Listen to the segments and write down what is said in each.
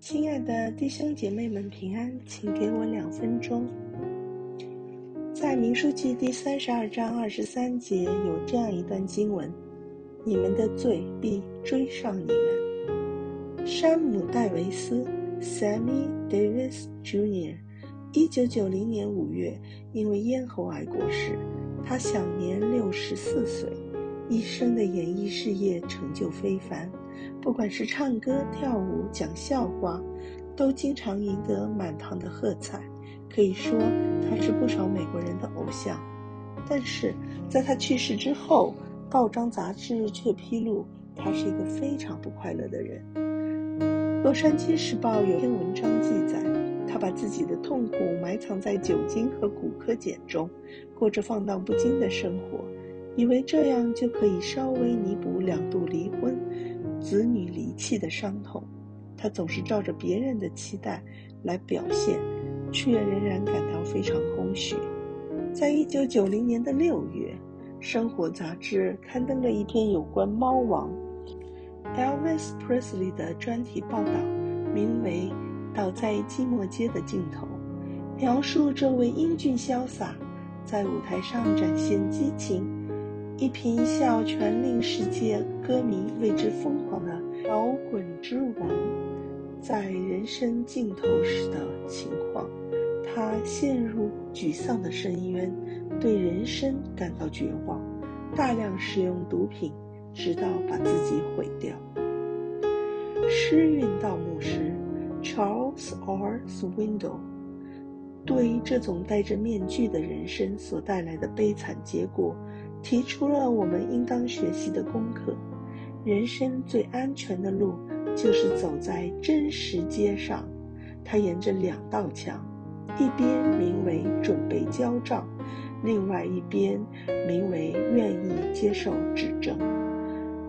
亲爱的弟兄姐妹们，平安，请给我两分钟。在民数记第三十二章二十三节有这样一段经文：“你们的罪必追上你们。”山姆戴维斯 （Sammy Davis Jr.） 一九九零年五月因为咽喉癌过世，他享年六十四岁。一生的演艺事业成就非凡，不管是唱歌、跳舞、讲笑话，都经常赢得满堂的喝彩。可以说他是不少美国人的偶像。但是在他去世之后，报章杂志却披露他是一个非常不快乐的人。《洛杉矶时报》有篇文章记载，他把自己的痛苦埋藏在酒精和骨科碱中，过着放荡不羁的生活。以为这样就可以稍微弥补两度离婚、子女离弃的伤痛，他总是照着别人的期待来表现，却仍然感到非常空虚。在一九九零年的六月，《生活》杂志刊登了一篇有关猫王 Elvis Presley 的专题报道，名为《倒在寂寞街的尽头》，描述这位英俊潇洒，在舞台上展现激情。一颦一笑，全令世界歌迷为之疯狂的摇滚之王，在人生尽头时的情况，他陷入沮丧的深渊，对人生感到绝望，大量使用毒品，直到把自己毁掉。诗韵盗墓师 Charles R. Swindle 对这种戴着面具的人生所带来的悲惨结果。提出了我们应当学习的功课：人生最安全的路，就是走在真实街上。它沿着两道墙，一边名为“准备交账”，另外一边名为“愿意接受指正”。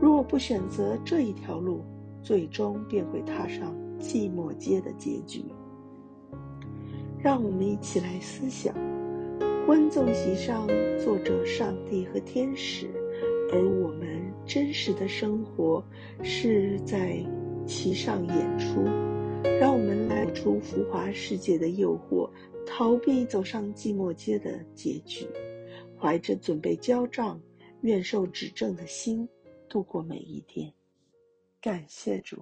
若不选择这一条路，最终便会踏上寂寞街的结局。让我们一起来思想。观众席上坐着上帝和天使，而我们真实的生活是在其上演出。让我们来出浮华世界的诱惑，逃避走上寂寞街的结局，怀着准备交账、愿受指正的心，度过每一天。感谢主。